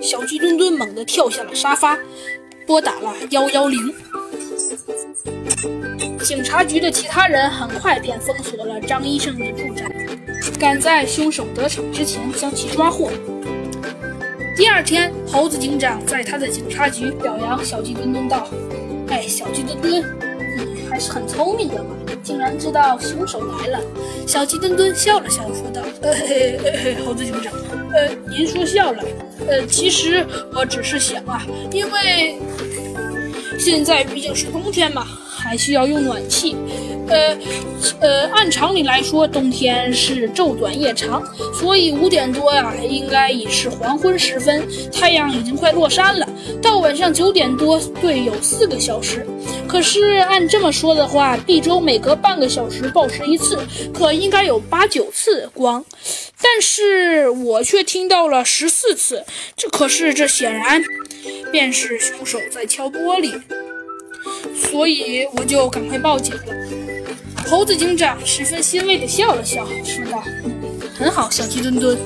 小鸡墩墩猛地跳下了沙发，拨打了幺幺零。警察局的其他人很快便封锁了张医生的住宅，赶在凶手得逞之前将其抓获。第二天，猴子警长在他的警察局表扬小鸡墩墩道：“哎，小鸡墩墩，你还是很聪明的嘛，竟然知道凶手来了。”小鸡墩墩笑了笑，说道：“呃，嘿嘿猴子警长，呃，您说笑了，呃，其实我只是想啊，因为现在毕竟是冬天嘛。”还需要用暖气，呃，呃，按常理来说，冬天是昼短夜长，所以五点多呀，应该已是黄昏时分，太阳已经快落山了。到晚上九点多，对，有四个小时。可是按这么说的话，地周每隔半个小时报时一次，可应该有八九次光，但是我却听到了十四次。这可是，这显然便是凶手在敲玻璃。所以我就赶快报警了。猴子警长十分欣慰地笑了笑，说道：“很好，小鸡墩墩。”